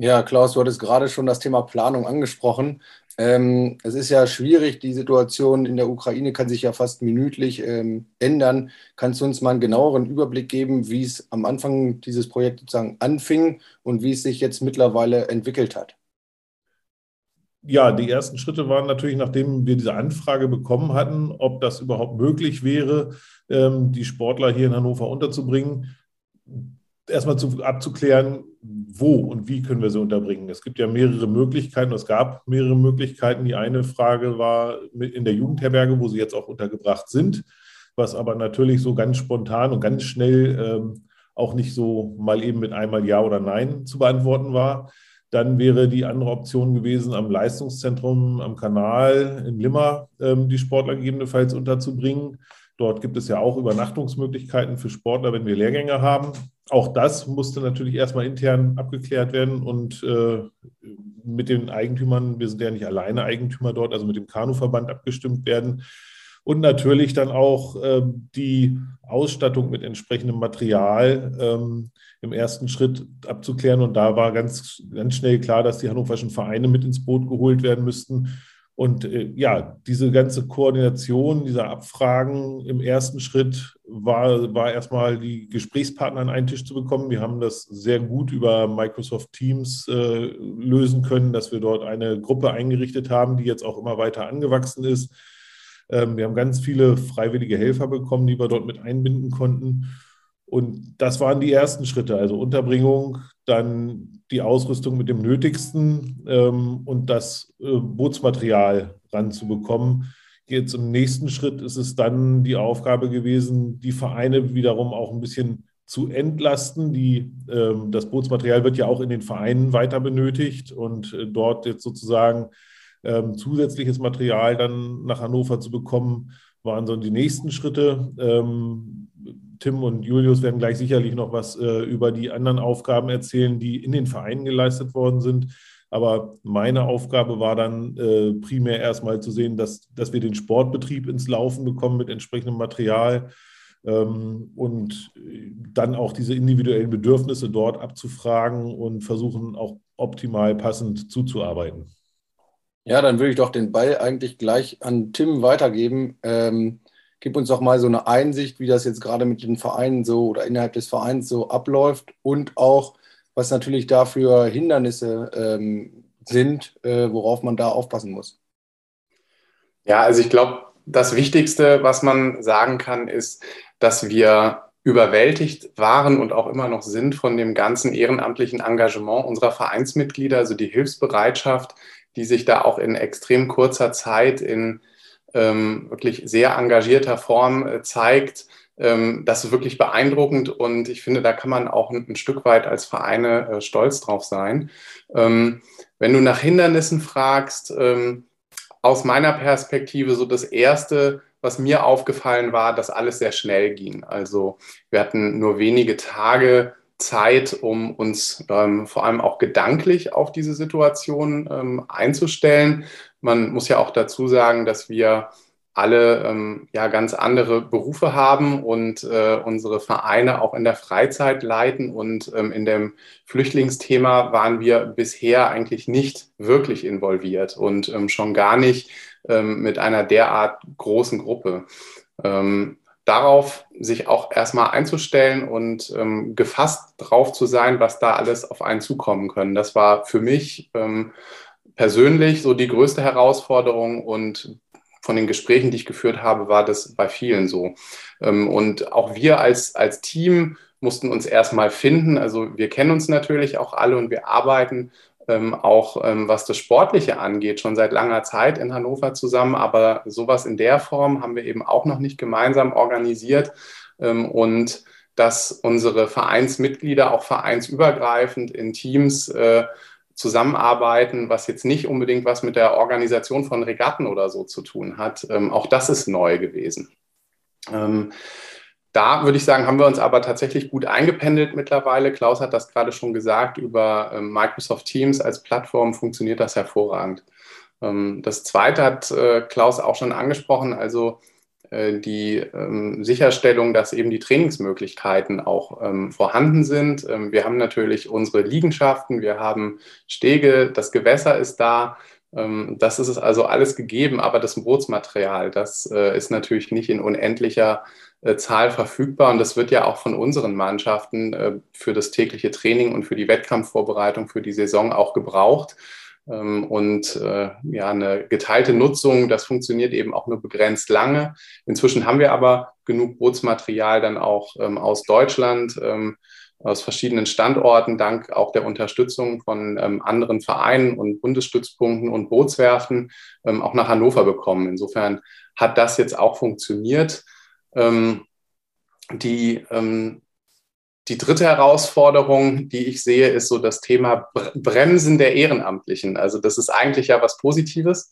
Ja, Klaus, du hattest gerade schon das Thema Planung angesprochen. Ähm, es ist ja schwierig, die Situation in der Ukraine kann sich ja fast minütlich ähm, ändern. Kannst du uns mal einen genaueren Überblick geben, wie es am Anfang dieses Projekts sozusagen anfing und wie es sich jetzt mittlerweile entwickelt hat? Ja, die ersten Schritte waren natürlich, nachdem wir diese Anfrage bekommen hatten, ob das überhaupt möglich wäre, ähm, die Sportler hier in Hannover unterzubringen, erstmal zu, abzuklären, wo und wie können wir sie unterbringen. Es gibt ja mehrere Möglichkeiten, es gab mehrere Möglichkeiten. Die eine Frage war in der Jugendherberge, wo sie jetzt auch untergebracht sind, was aber natürlich so ganz spontan und ganz schnell ähm, auch nicht so mal eben mit einmal Ja oder Nein zu beantworten war. Dann wäre die andere Option gewesen, am Leistungszentrum am Kanal in Limmer ähm, die Sportler gegebenenfalls unterzubringen. Dort gibt es ja auch Übernachtungsmöglichkeiten für Sportler, wenn wir Lehrgänge haben. Auch das musste natürlich erstmal intern abgeklärt werden und äh, mit den Eigentümern, wir sind ja nicht alleine Eigentümer dort, also mit dem Kanuverband abgestimmt werden. Und natürlich dann auch äh, die Ausstattung mit entsprechendem Material ähm, im ersten Schritt abzuklären. Und da war ganz, ganz schnell klar, dass die hannoverschen Vereine mit ins Boot geholt werden müssten. Und äh, ja, diese ganze Koordination dieser Abfragen im ersten Schritt war, war erstmal die Gesprächspartner an einen Tisch zu bekommen. Wir haben das sehr gut über Microsoft Teams äh, lösen können, dass wir dort eine Gruppe eingerichtet haben, die jetzt auch immer weiter angewachsen ist. Ähm, wir haben ganz viele freiwillige Helfer bekommen, die wir dort mit einbinden konnten. Und das waren die ersten Schritte, also Unterbringung, dann die Ausrüstung mit dem Nötigsten ähm, und das äh, Bootsmaterial ranzubekommen. Jetzt im nächsten Schritt ist es dann die Aufgabe gewesen, die Vereine wiederum auch ein bisschen zu entlasten. Die, ähm, das Bootsmaterial wird ja auch in den Vereinen weiter benötigt und äh, dort jetzt sozusagen ähm, zusätzliches Material dann nach Hannover zu bekommen, waren so die nächsten Schritte. Ähm, Tim und Julius werden gleich sicherlich noch was äh, über die anderen Aufgaben erzählen, die in den Vereinen geleistet worden sind. Aber meine Aufgabe war dann äh, primär erstmal zu sehen, dass, dass wir den Sportbetrieb ins Laufen bekommen mit entsprechendem Material ähm, und dann auch diese individuellen Bedürfnisse dort abzufragen und versuchen auch optimal passend zuzuarbeiten. Ja, dann würde ich doch den Ball eigentlich gleich an Tim weitergeben. Ähm, Gib uns doch mal so eine Einsicht, wie das jetzt gerade mit den Vereinen so oder innerhalb des Vereins so abläuft und auch, was natürlich dafür Hindernisse ähm, sind, äh, worauf man da aufpassen muss. Ja, also ich glaube, das Wichtigste, was man sagen kann, ist, dass wir überwältigt waren und auch immer noch sind von dem ganzen ehrenamtlichen Engagement unserer Vereinsmitglieder, also die Hilfsbereitschaft, die sich da auch in extrem kurzer Zeit in ähm, wirklich sehr engagierter Form äh, zeigt. Ähm, das ist wirklich beeindruckend und ich finde, da kann man auch ein, ein Stück weit als Vereine äh, stolz drauf sein. Ähm, wenn du nach Hindernissen fragst, ähm, aus meiner Perspektive so das Erste, was mir aufgefallen war, dass alles sehr schnell ging. Also wir hatten nur wenige Tage Zeit, um uns ähm, vor allem auch gedanklich auf diese Situation ähm, einzustellen. Man muss ja auch dazu sagen, dass wir alle ähm, ja ganz andere Berufe haben und äh, unsere Vereine auch in der Freizeit leiten. Und ähm, in dem Flüchtlingsthema waren wir bisher eigentlich nicht wirklich involviert und ähm, schon gar nicht ähm, mit einer derart großen Gruppe. Ähm, darauf sich auch erstmal einzustellen und ähm, gefasst drauf zu sein, was da alles auf einen zukommen können. Das war für mich persönlich so die größte Herausforderung und von den Gesprächen, die ich geführt habe, war das bei vielen so. Ähm, und auch wir als, als Team mussten uns erstmal finden. Also wir kennen uns natürlich auch alle und wir arbeiten ähm, auch ähm, was das Sportliche angeht, schon seit langer Zeit in Hannover zusammen. Aber sowas in der Form haben wir eben auch noch nicht gemeinsam organisiert. Und dass unsere Vereinsmitglieder auch vereinsübergreifend in Teams äh, zusammenarbeiten, was jetzt nicht unbedingt was mit der Organisation von Regatten oder so zu tun hat. Ähm, auch das ist neu gewesen. Ähm, da würde ich sagen, haben wir uns aber tatsächlich gut eingependelt mittlerweile. Klaus hat das gerade schon gesagt, über ähm, Microsoft Teams als Plattform funktioniert das hervorragend. Ähm, das Zweite hat äh, Klaus auch schon angesprochen, also die ähm, Sicherstellung, dass eben die Trainingsmöglichkeiten auch vorhanden sind. wir haben natürlich unsere Liegenschaften, wir haben Stege, das Gewässer ist da. Das ist also alles gegeben, aber das Bootsmaterial, das äh, ist natürlich nicht in unendlicher äh, Zahl verfügbar und das wird ja auch von unseren Mannschaften äh, für das tägliche Training und für die Wettkampfvorbereitung für die Saison auch gebraucht. Ähm, und äh, ja, eine geteilte Nutzung, das funktioniert eben auch nur begrenzt lange. Inzwischen haben wir aber genug Bootsmaterial dann auch ähm, aus Deutschland, ähm, aus verschiedenen Standorten, dank auch der Unterstützung von anderen Vereinen und Bundesstützpunkten und Bootswerften auch nach Hannover bekommen. Insofern hat das jetzt auch funktioniert. Ähm, die, ähm, die dritte Herausforderung, die ich sehe, ist so das Thema Bremsen der Ehrenamtlichen. Also das ist eigentlich ja was Positives,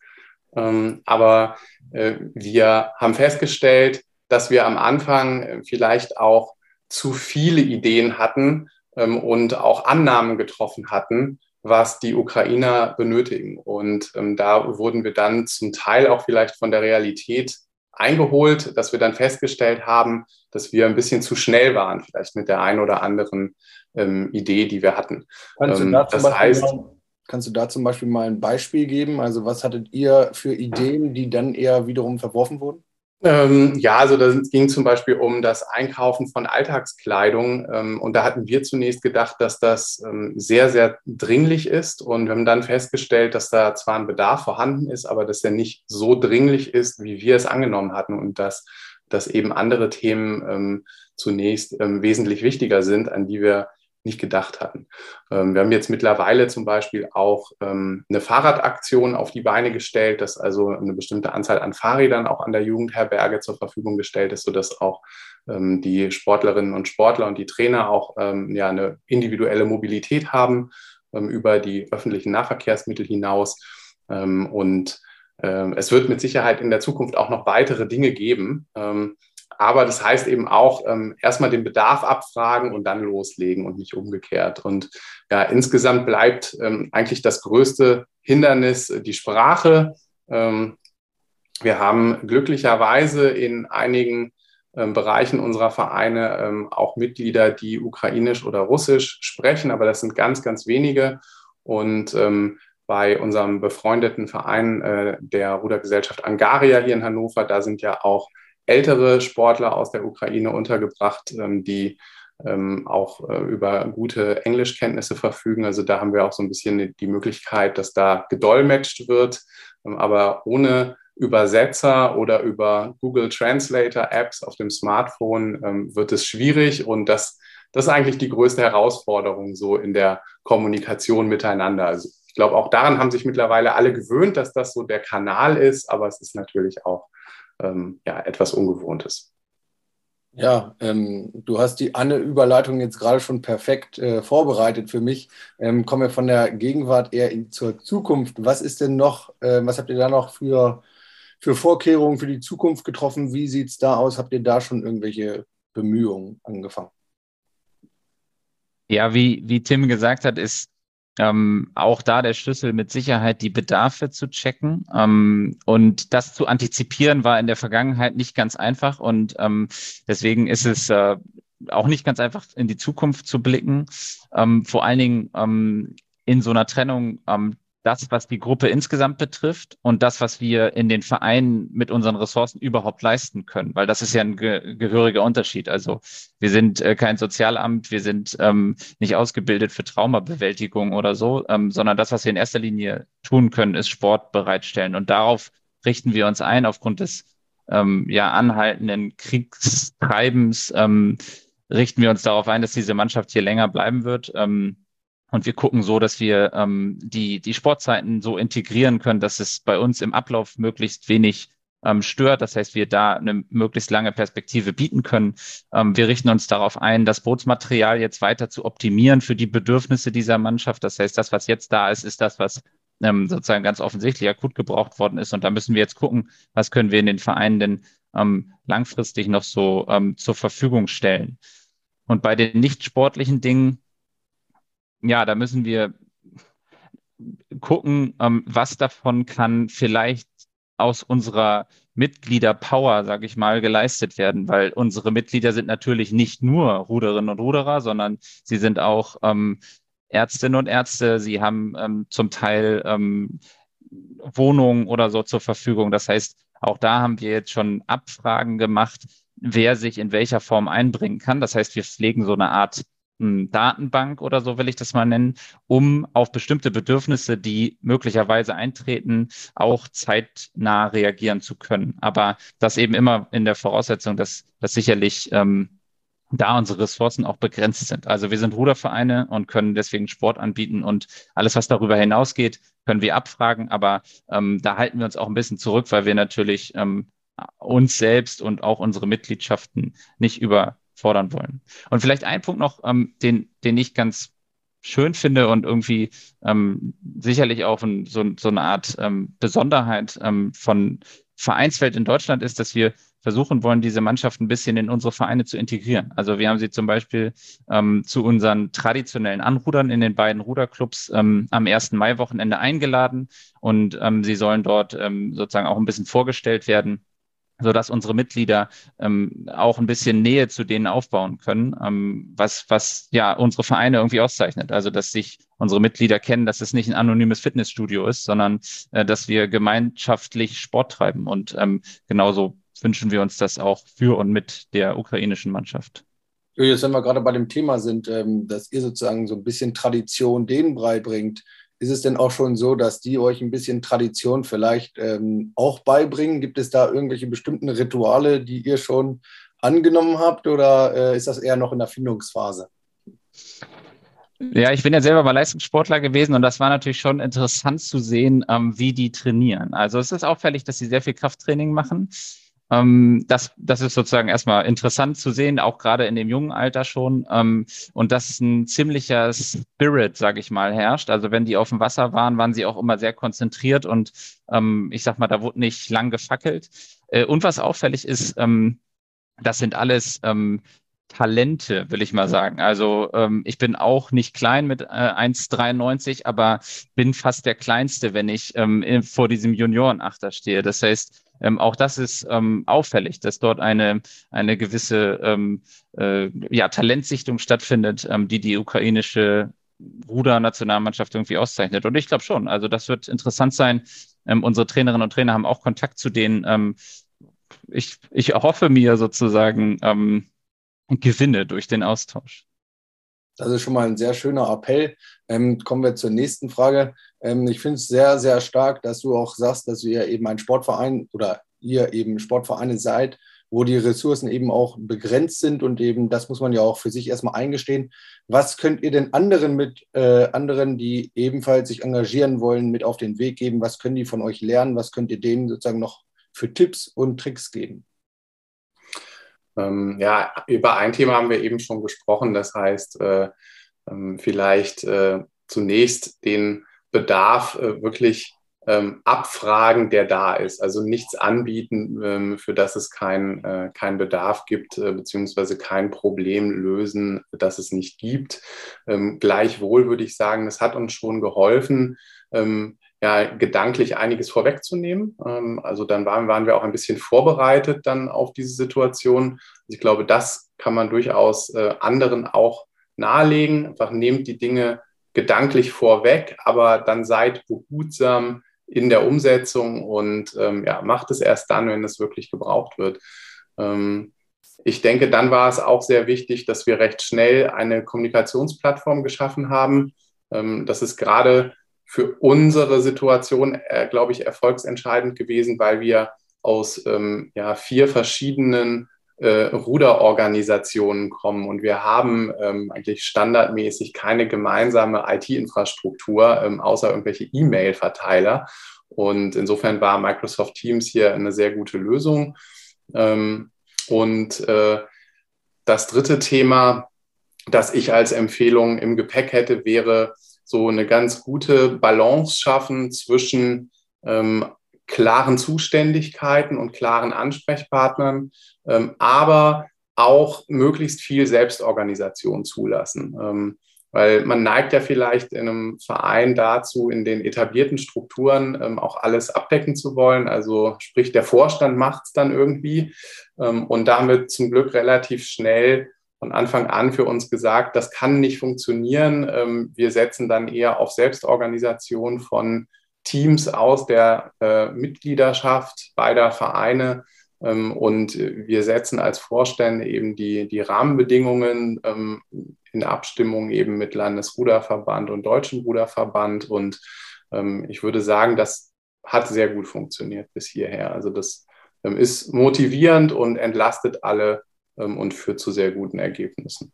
ähm, aber äh, wir haben festgestellt, dass wir am Anfang äh, vielleicht auch zu viele Ideen hatten ähm, und auch Annahmen getroffen hatten, was die Ukrainer benötigen. Und ähm, da wurden wir dann zum Teil auch vielleicht von der Realität eingeholt, dass wir dann festgestellt haben, dass wir ein bisschen zu schnell waren, vielleicht mit der einen oder anderen ähm, Idee, die wir hatten. Kannst, ähm, du da das heißt, mal, kannst du da zum Beispiel mal ein Beispiel geben? Also was hattet ihr für Ideen, die dann eher wiederum verworfen wurden? Ähm, ja, also da ging zum Beispiel um das Einkaufen von Alltagskleidung. Ähm, und da hatten wir zunächst gedacht, dass das ähm, sehr, sehr dringlich ist. Und wir haben dann festgestellt, dass da zwar ein Bedarf vorhanden ist, aber dass er nicht so dringlich ist, wie wir es angenommen hatten. Und dass, dass eben andere Themen ähm, zunächst ähm, wesentlich wichtiger sind, an die wir nicht gedacht hatten. Ähm, wir haben jetzt mittlerweile zum Beispiel auch ähm, eine Fahrradaktion auf die Beine gestellt, dass also eine bestimmte Anzahl an Fahrrädern auch an der Jugendherberge zur Verfügung gestellt ist, sodass auch ähm, die Sportlerinnen und Sportler und die Trainer auch ja, eine individuelle Mobilität haben über die öffentlichen Nahverkehrsmittel hinaus. und es wird mit Sicherheit in der Zukunft auch noch weitere Dinge geben. Aber das heißt eben auch, ähm, erstmal den Bedarf abfragen und dann loslegen und nicht umgekehrt. Und ja, insgesamt bleibt ähm, eigentlich das größte Hindernis die Sprache. Ähm, wir haben glücklicherweise in einigen ähm, Bereichen unserer Vereine ähm, auch Mitglieder, die ukrainisch oder russisch sprechen, aber das sind ganz, ganz wenige. Und ähm, bei unserem befreundeten Verein äh, der Rudergesellschaft Angaria hier in Hannover, da sind ja auch ältere Sportler aus der Ukraine untergebracht, ähm, die ähm, auch äh, über gute Englischkenntnisse verfügen. Also da haben wir auch so ein bisschen die Möglichkeit, dass da gedolmetscht wird, ähm, aber ohne Übersetzer oder über Google Translator Apps auf dem Smartphone wird es schwierig und das, das ist eigentlich die größte Herausforderung so in der Kommunikation miteinander. Also ich glaube, auch daran haben sich mittlerweile alle gewöhnt, dass das so der Kanal ist, aber es ist natürlich auch ähm, ja, etwas Ungewohntes. Ja, ähm, du hast die Anne-Überleitung jetzt gerade schon perfekt äh, vorbereitet für mich. Ähm, kommen wir von der Gegenwart eher in, zur Zukunft. Was ist denn noch, äh, was habt ihr da noch für, für Vorkehrungen für die Zukunft getroffen? Wie sieht es da aus? Habt ihr da schon irgendwelche Bemühungen angefangen? Ja, wie, wie Tim gesagt hat, ist ähm, auch da der Schlüssel mit Sicherheit die Bedarfe zu checken. Ähm, und das zu antizipieren war in der Vergangenheit nicht ganz einfach. Und ähm, deswegen ist es äh, auch nicht ganz einfach, in die Zukunft zu blicken. Ähm, vor allen Dingen ähm, in so einer Trennung ähm, das, was die Gruppe insgesamt betrifft und das, was wir in den Vereinen mit unseren Ressourcen überhaupt leisten können, weil das ist ja ein ge gehöriger Unterschied. Also wir sind äh, kein Sozialamt, wir sind ähm, nicht ausgebildet für Traumabewältigung oder so, ähm, sondern das, was wir in erster Linie tun können, ist Sport bereitstellen. Und darauf richten wir uns ein aufgrund des ähm, ja anhaltenden Kriegstreibens. Ähm, richten wir uns darauf ein, dass diese Mannschaft hier länger bleiben wird. Ähm, und wir gucken so, dass wir ähm, die, die Sportzeiten so integrieren können, dass es bei uns im Ablauf möglichst wenig ähm, stört. Das heißt, wir da eine möglichst lange Perspektive bieten können. Ähm, wir richten uns darauf ein, das Bootsmaterial jetzt weiter zu optimieren für die Bedürfnisse dieser Mannschaft. Das heißt, das, was jetzt da ist, ist das, was ähm, sozusagen ganz offensichtlich akut gebraucht worden ist. Und da müssen wir jetzt gucken, was können wir in den Vereinen denn ähm, langfristig noch so ähm, zur Verfügung stellen. Und bei den nicht sportlichen Dingen, ja, da müssen wir gucken, ähm, was davon kann vielleicht aus unserer Mitgliederpower, sage ich mal, geleistet werden, weil unsere Mitglieder sind natürlich nicht nur Ruderinnen und Ruderer, sondern sie sind auch ähm, Ärztinnen und Ärzte. Sie haben ähm, zum Teil ähm, Wohnungen oder so zur Verfügung. Das heißt, auch da haben wir jetzt schon Abfragen gemacht, wer sich in welcher Form einbringen kann. Das heißt, wir pflegen so eine Art Datenbank oder so will ich das mal nennen, um auf bestimmte Bedürfnisse, die möglicherweise eintreten, auch zeitnah reagieren zu können. Aber das eben immer in der Voraussetzung, dass, dass sicherlich ähm, da unsere Ressourcen auch begrenzt sind. Also wir sind Rudervereine und können deswegen Sport anbieten und alles, was darüber hinausgeht, können wir abfragen. Aber ähm, da halten wir uns auch ein bisschen zurück, weil wir natürlich ähm, uns selbst und auch unsere Mitgliedschaften nicht über fordern wollen. Und vielleicht ein Punkt noch, ähm, den, den ich ganz schön finde und irgendwie ähm, sicherlich auch ein, so, so eine Art ähm, Besonderheit ähm, von Vereinswelt in Deutschland ist, dass wir versuchen wollen, diese Mannschaft ein bisschen in unsere Vereine zu integrieren. Also wir haben sie zum Beispiel ähm, zu unseren traditionellen Anrudern in den beiden Ruderclubs ähm, am ersten Mai-Wochenende eingeladen und ähm, sie sollen dort ähm, sozusagen auch ein bisschen vorgestellt werden so dass unsere Mitglieder ähm, auch ein bisschen Nähe zu denen aufbauen können, ähm, was, was ja unsere Vereine irgendwie auszeichnet. Also, dass sich unsere Mitglieder kennen, dass es nicht ein anonymes Fitnessstudio ist, sondern äh, dass wir gemeinschaftlich Sport treiben. Und ähm, genauso wünschen wir uns das auch für und mit der ukrainischen Mannschaft. Jetzt, wenn wir gerade bei dem Thema sind, ähm, dass ihr sozusagen so ein bisschen Tradition denen beibringt, ist es denn auch schon so, dass die euch ein bisschen Tradition vielleicht ähm, auch beibringen? Gibt es da irgendwelche bestimmten Rituale, die ihr schon angenommen habt oder äh, ist das eher noch in der Findungsphase? Ja, ich bin ja selber mal Leistungssportler gewesen und das war natürlich schon interessant zu sehen, ähm, wie die trainieren. Also es ist auffällig, dass sie sehr viel Krafttraining machen. Ähm, das, das ist sozusagen erstmal interessant zu sehen, auch gerade in dem jungen Alter schon. Ähm, und dass ein ziemlicher Spirit, sage ich mal, herrscht. Also wenn die auf dem Wasser waren, waren sie auch immer sehr konzentriert und ähm, ich sag mal, da wurde nicht lang gefackelt. Äh, und was auffällig ist, ähm, das sind alles ähm, Talente, will ich mal sagen. Also ähm, ich bin auch nicht klein mit äh, 1,93, aber bin fast der Kleinste, wenn ich ähm, vor diesem Juniorenachter stehe. Das heißt, ähm, auch das ist ähm, auffällig, dass dort eine, eine gewisse ähm, äh, ja, Talentsichtung stattfindet, ähm, die die ukrainische Ruder-Nationalmannschaft irgendwie auszeichnet. Und ich glaube schon, also das wird interessant sein. Ähm, unsere Trainerinnen und Trainer haben auch Kontakt zu denen. Ähm, ich, ich hoffe mir sozusagen Gewinne durch den Austausch. Das ist schon mal ein sehr schöner Appell. Ähm, kommen wir zur nächsten Frage. Ähm, ich finde es sehr, sehr stark, dass du auch sagst, dass ihr eben ein Sportverein oder ihr eben Sportvereine seid, wo die Ressourcen eben auch begrenzt sind und eben, das muss man ja auch für sich erstmal eingestehen. Was könnt ihr denn anderen mit äh, anderen, die ebenfalls sich engagieren wollen, mit auf den Weg geben? Was können die von euch lernen? Was könnt ihr denen sozusagen noch für Tipps und Tricks geben? Ähm, ja, über ein Thema haben wir eben schon gesprochen. Das heißt, äh, ähm, vielleicht äh, zunächst den Bedarf äh, wirklich ähm, abfragen, der da ist. Also nichts anbieten, ähm, für das es keinen äh, kein Bedarf gibt, äh, beziehungsweise kein Problem lösen, das es nicht gibt. Ähm, gleichwohl würde ich sagen, das hat uns schon geholfen, ähm, ja, gedanklich einiges vorwegzunehmen. Ähm, also dann waren, waren wir auch ein bisschen vorbereitet dann auf diese Situation. Also ich glaube, das kann man durchaus äh, anderen auch nahelegen. Einfach nehmt die Dinge gedanklich vorweg, aber dann seid behutsam in der Umsetzung und ähm, ja, macht es erst dann, wenn es wirklich gebraucht wird. Ähm, ich denke, dann war es auch sehr wichtig, dass wir recht schnell eine Kommunikationsplattform geschaffen haben. Das ist gerade für unsere Situation, äh, glaube ich, erfolgsentscheidend gewesen, weil wir aus ähm, ja, vier verschiedenen äh, Ruderorganisationen kommen und wir haben ähm, eigentlich standardmäßig keine gemeinsame IT-Infrastruktur, ähm, außer irgendwelche E-Mail-Verteiler. Und insofern war Microsoft Teams hier eine sehr gute Lösung. Ähm, und äh, das dritte Thema, das ich als Empfehlung im Gepäck hätte, wäre, so eine ganz gute Balance schaffen zwischen ähm, klaren Zuständigkeiten und klaren Ansprechpartnern, ähm, aber auch möglichst viel Selbstorganisation zulassen. Ähm, weil man neigt ja vielleicht in einem Verein dazu, in den etablierten Strukturen ähm, auch alles abdecken zu wollen. Also sprich, der Vorstand macht es dann irgendwie. Ähm, und da haben wir zum Glück relativ schnell von Anfang an für uns gesagt, das kann nicht funktionieren. Ähm, wir setzen dann eher auf Selbstorganisation von Teams aus der äh, Mitgliedschaft beider Vereine. Ähm, und wir setzen als Vorstände eben die, die Rahmenbedingungen ähm, in Abstimmung eben mit Landesruderverband und Deutschen Ruderverband. Und ich würde sagen, das hat sehr gut funktioniert bis hierher. Also das ist motivierend und entlastet alle und führt zu sehr guten Ergebnissen.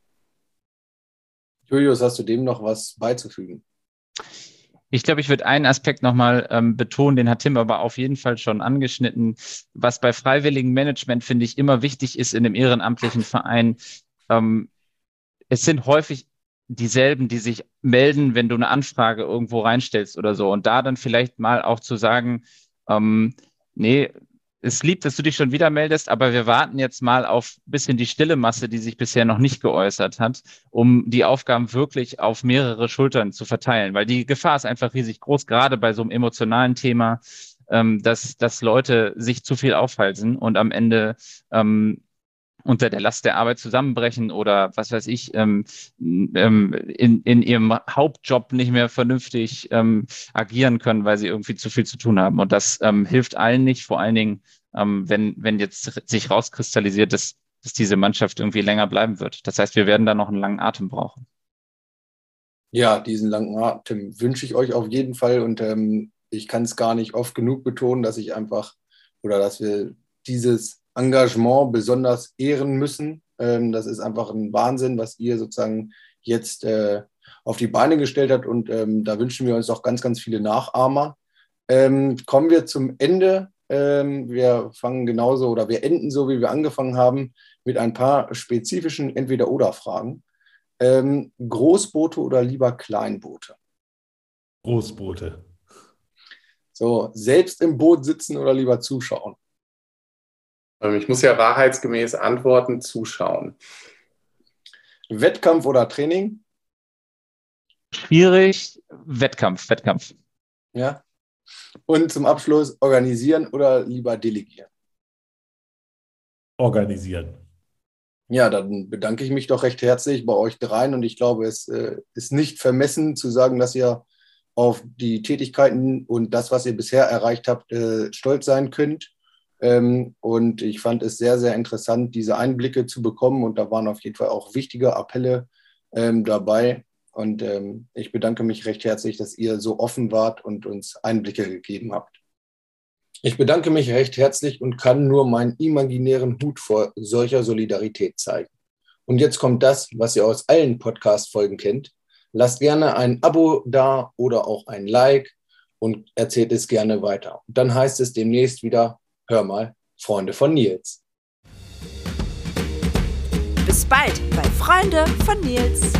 Julius, hast du dem noch was beizufügen? Ich glaube, ich würde einen Aspekt nochmal ähm, betonen, den hat Tim aber auf jeden Fall schon angeschnitten. Was bei freiwilligem Management, finde ich, immer wichtig ist in einem ehrenamtlichen Verein. Ähm, es sind häufig dieselben, die sich melden, wenn du eine Anfrage irgendwo reinstellst oder so. Und da dann vielleicht mal auch zu sagen, ähm, nee, ist lieb, dass du dich schon wieder meldest, aber wir warten jetzt mal auf ein bisschen die stille Masse, die sich bisher noch nicht geäußert hat, um die Aufgaben wirklich auf mehrere Schultern zu verteilen, weil die Gefahr ist einfach riesig groß, gerade bei so einem emotionalen Thema, ähm, dass, dass Leute sich zu viel aufhalten und am Ende ähm, unter der Last der Arbeit zusammenbrechen oder was weiß ich, ähm, ähm, in, in ihrem Hauptjob nicht mehr vernünftig ähm, agieren können, weil sie irgendwie zu viel zu tun haben. Und das ähm, hilft allen nicht, vor allen Dingen, ähm, wenn, wenn jetzt sich rauskristallisiert, dass, dass diese Mannschaft irgendwie länger bleiben wird. Das heißt, wir werden da noch einen langen Atem brauchen. Ja, diesen langen Atem wünsche ich euch auf jeden Fall und ähm, ich kann es gar nicht oft genug betonen, dass ich einfach oder dass wir dieses Engagement besonders ehren müssen. Ähm, das ist einfach ein Wahnsinn, was ihr sozusagen jetzt äh, auf die Beine gestellt habt und ähm, da wünschen wir uns auch ganz, ganz viele Nachahmer. Ähm, kommen wir zum Ende. Ähm, wir fangen genauso oder wir enden so, wie wir angefangen haben, mit ein paar spezifischen Entweder-Oder-Fragen. Ähm, Großboote oder lieber Kleinboote? Großboote. So, selbst im Boot sitzen oder lieber zuschauen? Ähm, ich muss ja wahrheitsgemäß antworten, zuschauen. Wettkampf oder Training? Schwierig. Wettkampf, Wettkampf. Ja. Und zum Abschluss organisieren oder lieber delegieren? Organisieren. Ja, dann bedanke ich mich doch recht herzlich bei euch dreien und ich glaube, es äh, ist nicht vermessen zu sagen, dass ihr auf die Tätigkeiten und das, was ihr bisher erreicht habt, äh, stolz sein könnt. Ähm, und ich fand es sehr, sehr interessant, diese Einblicke zu bekommen. Und da waren auf jeden Fall auch wichtige Appelle ähm, dabei. Und ähm, ich bedanke mich recht herzlich, dass ihr so offen wart und uns Einblicke gegeben habt. Ich bedanke mich recht herzlich und kann nur meinen imaginären Hut vor solcher Solidarität zeigen. Und jetzt kommt das, was ihr aus allen Podcast-Folgen kennt. Lasst gerne ein Abo da oder auch ein Like und erzählt es gerne weiter. Und dann heißt es demnächst wieder Hör mal, Freunde von Nils. Bis bald bei Freunde von Nils.